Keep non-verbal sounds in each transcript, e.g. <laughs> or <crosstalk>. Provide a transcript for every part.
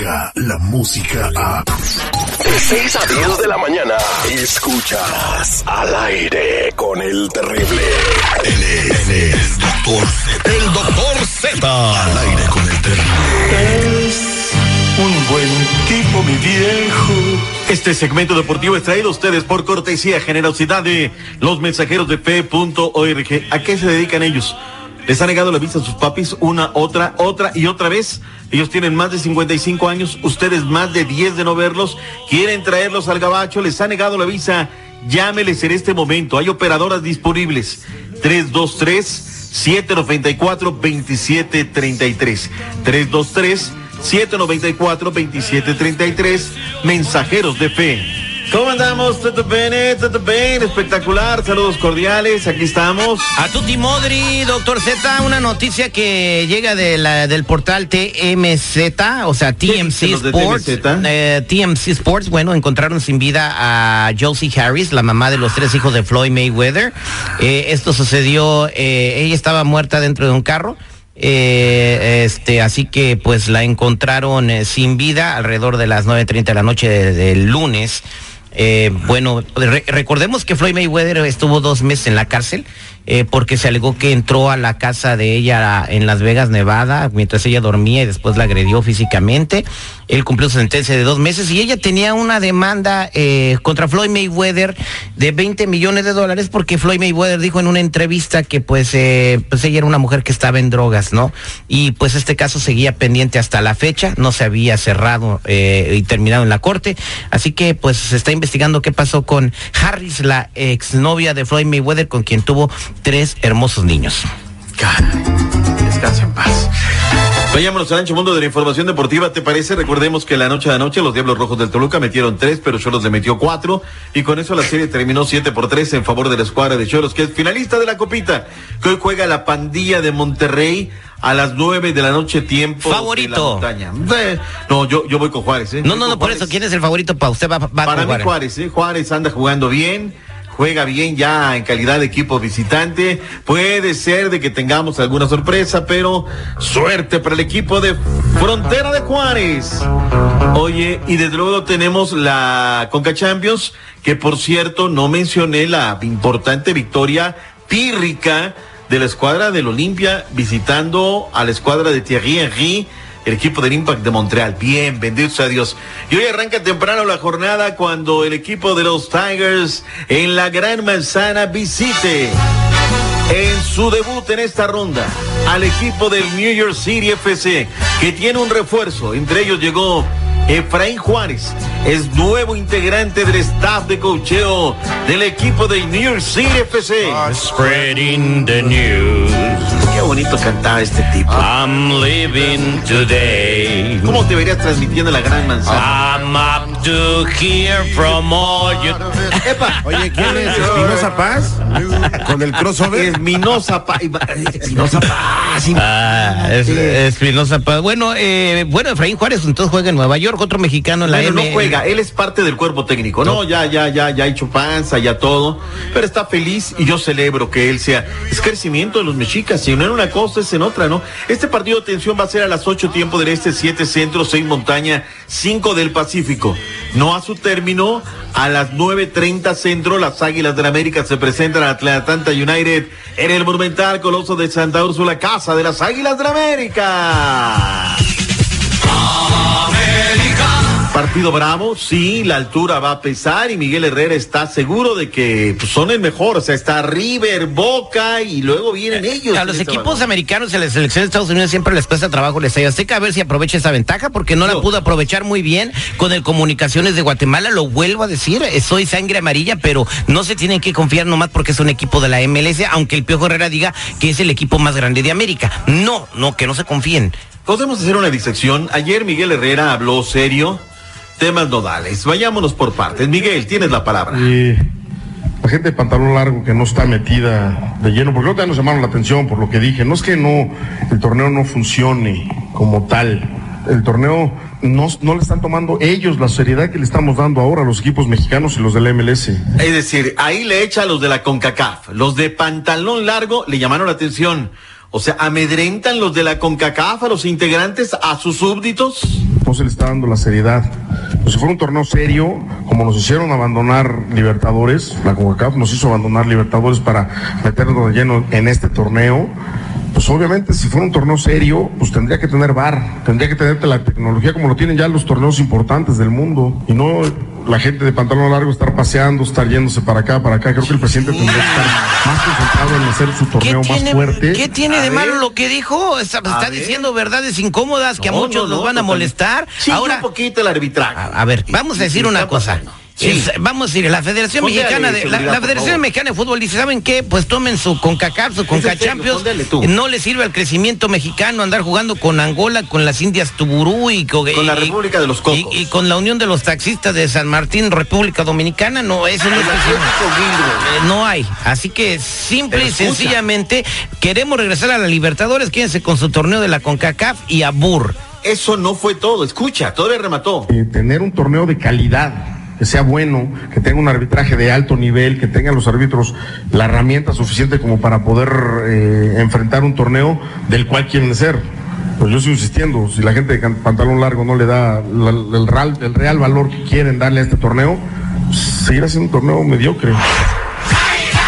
la música a... De 6 a 10 de la mañana, escuchas al aire con el terrible. Él es, él es Doctor Z. El doctor Z. Al aire con el terrible. Es un buen tipo, mi viejo. Este segmento deportivo es traído a ustedes por cortesía, generosidad de los mensajeros de fe.org. ¿A qué se dedican ellos? Les ha negado la visa a sus papis una, otra, otra y otra vez. Ellos tienen más de 55 años, ustedes más de 10 de no verlos. Quieren traerlos al gabacho, les ha negado la visa. Llámeles en este momento. Hay operadoras disponibles. 323 794 2733. 323 794 2733. Mensajeros de fe. ¿Cómo andamos? ¿Todo bien? ¿Todo bien? Espectacular. Saludos cordiales. Aquí estamos. A Tuti Modri, doctor Z, una noticia que llega de la, del portal TMZ, o sea, TMC Sports. TMZ? Eh, TMC Sports, bueno, encontraron sin vida a Josie Harris, la mamá de los tres hijos de Floyd Mayweather. Eh, esto sucedió, eh, ella estaba muerta dentro de un carro. Eh, este, así que pues la encontraron eh, sin vida alrededor de las 9.30 de la noche de- del lunes. Eh, bueno, re- recordemos que Floyd Mayweather estuvo dos meses en la cárcel eh, porque se alegó que entró a la casa de ella en Las Vegas, Nevada, mientras ella dormía y después la agredió físicamente. Él cumplió su sentencia de dos meses y ella tenía una demanda eh, contra Floyd Mayweather de 20 millones de dólares porque Floyd Mayweather dijo en una entrevista que pues, eh, pues ella era una mujer que estaba en drogas, ¿no? Y pues este caso seguía pendiente hasta la fecha, no se había cerrado y terminado en la corte, así que pues se está investigando qué pasó con Harris, la exnovia de Floyd Mayweather, con quien tuvo tres hermosos niños. Caray, descansa en paz. Vayámonos al ancho mundo de la información deportiva, ¿te parece? Recordemos que la noche de anoche los Diablos Rojos del Toluca metieron tres, pero Cholos le metió cuatro, y con eso la serie terminó siete por tres en favor de la escuadra de Cholos, que es finalista de la copita, que hoy juega la pandilla de Monterrey a las nueve de la noche tiempo Favorito. de la montaña. Eh, No, yo, yo voy con Juárez, ¿eh? No, no, no, por Juárez. eso, ¿quién es el favorito para usted? Va, va Para con mí Juárez. Juárez, ¿eh? Juárez anda jugando bien, juega bien ya en calidad de equipo visitante. Puede ser de que tengamos alguna sorpresa, pero suerte para el equipo de Frontera de Juárez. Oye, y desde luego tenemos la Conca Champions, que por cierto no mencioné la importante victoria pírrica de la escuadra del Olimpia visitando a la escuadra de Thierry Henry el equipo del Impact de Montreal. Bien, bendito sea Dios. Y hoy arranca temprano la jornada cuando el equipo de los Tigers en la Gran Manzana visite en su debut en esta ronda al equipo del New York City FC, que tiene un refuerzo. Entre ellos llegó Efraín Juárez, es nuevo integrante del staff de cocheo del equipo del New York City FC. Bonito cantaba este tipo. I'm living today. ¿Cómo te verías transmitiendo la Gran Manzana? I'm up to hear from all you. ¡Epa! Oye, ¿quién es Espinosa Paz? Con el crossover. Espinosa Paz. Espinosa Paz. Ah, es, Sí. Espinosa Paz. Bueno, eh, bueno, Efraín Juárez entonces juega en Nueva York, otro mexicano en la Bueno, no M. juega, él es parte del cuerpo técnico. No, ya, ya, ya, ya ha hecho panza, ya todo. Pero está feliz y yo celebro que él sea. Es crecimiento de los mexicas. Si no en una cosa, es en otra, ¿no? Este partido de tensión va a ser a las 8 tiempo del este, 7 centro, 6 montaña, 5 del Pacífico. No a su término, a las 9.30 centro, las Águilas del América se presentan a Atlanta United en el Monumental Coloso de Santa Úrsula, casa de las Águilas del América. Partido bravo, sí, la altura va a pesar y Miguel Herrera está seguro de que pues, son el mejor, o sea, está River, Boca y luego vienen ellos. A en los equipos vagón. americanos y a la selección de Estados Unidos siempre les cuesta trabajo les Azteca a ver si aprovecha esa ventaja porque no la No. pudo aprovechar muy bien con el Comunicaciones de Guatemala, lo vuelvo a decir, eh, soy sangre amarilla, pero no se tienen que confiar nomás porque es un equipo de la MLS, aunque el Piojo Herrera diga que es el equipo más grande de América. No, no, que no se confíen. Podemos hacer una disección. Ayer Miguel Herrera habló serio, temas nodales. Vayámonos por partes. Miguel, tienes la palabra. La gente de pantalón largo que no está metida de lleno, porque ahorita nos llamaron la atención por lo que dije, no es que no, el torneo no funcione como tal, el torneo no, no le están tomando ellos la seriedad que le estamos dando ahora a los equipos mexicanos y los del MLS. Es decir, ahí le echa a los de la CONCACAF. Los de pantalón largo le llamaron la atención. O sea, amedrentan los de la CONCACAF a los integrantes, a sus súbditos. No se le está dando la seriedad. Pues si fuera un torneo serio, como nos hicieron abandonar Libertadores, la CONCACAF nos hizo abandonar Libertadores para meternos de lleno en este torneo, pues obviamente si fuera un torneo serio, pues tendría que tener bar, tendría que tener la tecnología como lo tienen ya los torneos importantes del mundo y no la gente de pantalón largo estar paseando, estar yéndose para acá, para acá. Creo que el presidente tendría que estar más concentrado en hacer su torneo más tiene, fuerte. ¿Qué tiene A de ver. malo lo que dijo? Está, está ver. diciendo verdades incómodas que a muchos no, nos van a molestar. Sí, Ahora, un poquito el arbitraje. a, a ver, vamos a decir una cosa. Pasando. Sí. Es- vamos a decir, la Federación Mexicana de la, Federación. Mexicana de Fútbol dice, ¿saben qué? Pues tomen su CONCACAF, su CONCA serio, Champions. póngale tú. No le sirve al crecimiento mexicano andar jugando con Angola, con las Indias Tuburú y con, Con la República de los Cocos. Y, y con la Unión de los Taxistas de San Martín, República Dominicana. No, eso no es. Eh, no hay. Así que simple y sencillamente queremos regresar a la Libertadores, quédense con su torneo de la CONCACAF y a BUR. Eso no fue todo. Escucha, todavía remató. eh, tener un torneo de calidad, que sea bueno, que tenga un arbitraje de alto nivel, que tengan los árbitros la herramienta suficiente como para poder eh, enfrentar un torneo del cual quieren ser. Pues yo sigo insistiendo, si la gente de pantalón largo no le da la- el, real, el real valor que quieren darle a este torneo, pues, seguirá siendo un torneo mediocre.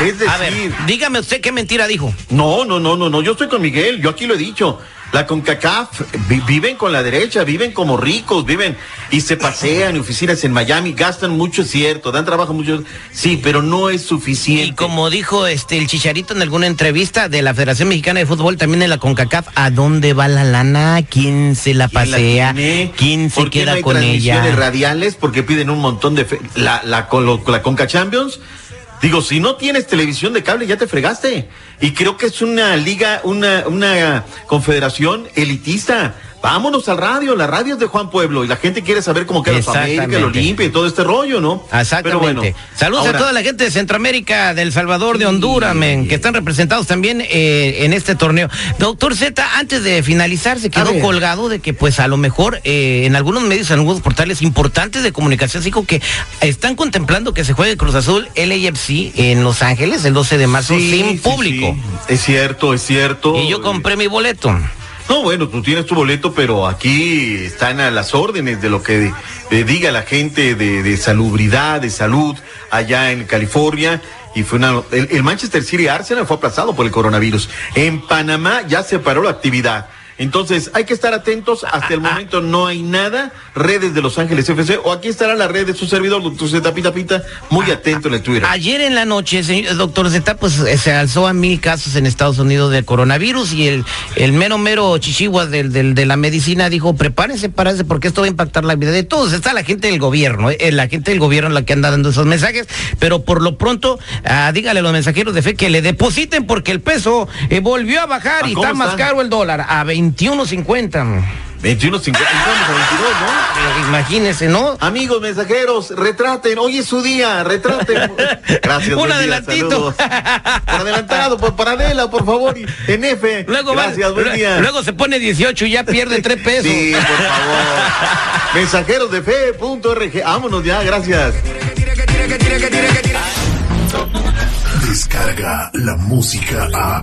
Es decir, A ver, dígame usted qué mentira dijo. no, no, no, no, no. Yo estoy con Miguel. Yo aquí lo he dicho. La CONCACAF vi- viven con la derecha, viven como ricos, viven y se pasean en oficinas en Miami, gastan mucho, es cierto, dan trabajo mucho, sí, pero no es suficiente. Y como dijo este el Chicharito en alguna entrevista de la Federación Mexicana de Fútbol, también en la CONCACAF, ¿a dónde va la lana? ¿Quién se la ¿Quién la pasea? ¿Quién se ¿Por qué queda no hay con ella? radiales porque piden un montón de fe- la la con la Conca Champions. Digo, si no tienes televisión de cable ya te fregaste. Y creo que es una liga, una una confederación elitista. Vámonos al radio, la radio es de Juan Pueblo y la gente quiere saber cómo queda América, el. Olimpia y todo este rollo, ¿no? Exactamente. Pero bueno, Saludos ahora- a toda la gente de Centroamérica, del Salvador, de Honduras, men, que están representados también eh, en este torneo. Doctor Z, antes de finalizar, se quedó colgado de que pues a lo mejor eh, en algunos medios, en algunos portales importantes de comunicación, dijo que están contemplando que se juegue Cruz Azul LAFC en Los Ángeles el 12 de marzo Sí, sin sí, público. Es cierto, es cierto. Y yo compré mi boleto. No, bueno, tú tienes tu boleto, pero aquí están a las órdenes de lo que diga la gente de, salubridad, de salud allá en California. Y fue. El, el Manchester City Arsenal fue aplazado por el coronavirus. En Panamá ya se paró la actividad. Entonces, hay que estar atentos. Hasta el momento no hay nada. Redes de Los Ángeles FC. O aquí estará la red de su servidor, doctor Z Pita Pita. Muy atento en el Twitter. Ayer en la noche, señor, doctor Z, pues eh, se alzó a mil casos en Estados Unidos de coronavirus y el, el mero mero chichigua del, del- de la medicina dijo, prepárense, párense, porque esto va a impactar la vida de todos. Está la gente del gobierno, eh, la gente del gobierno la que anda dando esos mensajes, pero por lo pronto, ah, dígale a los mensajeros de fe que le depositen porque el peso eh, volvió a bajar ¿A y cómo está más está? caro el dólar, a 21.50. 21.50. Entramos a 22, ¿no? Amigos mensajeros, retraten, hoy es su día, retraten. <laughs> Gracias. Un buen día, adelantito. saludos. Por adelantado, por paradela, por favor, en F. Luego, va- Gracias, buen lue- día. luego se pone 18 y ya pierde 3 pesos. Sí, por favor. Mensajeros de fe.org. Vámonos ya, gracias. Descarga la música a.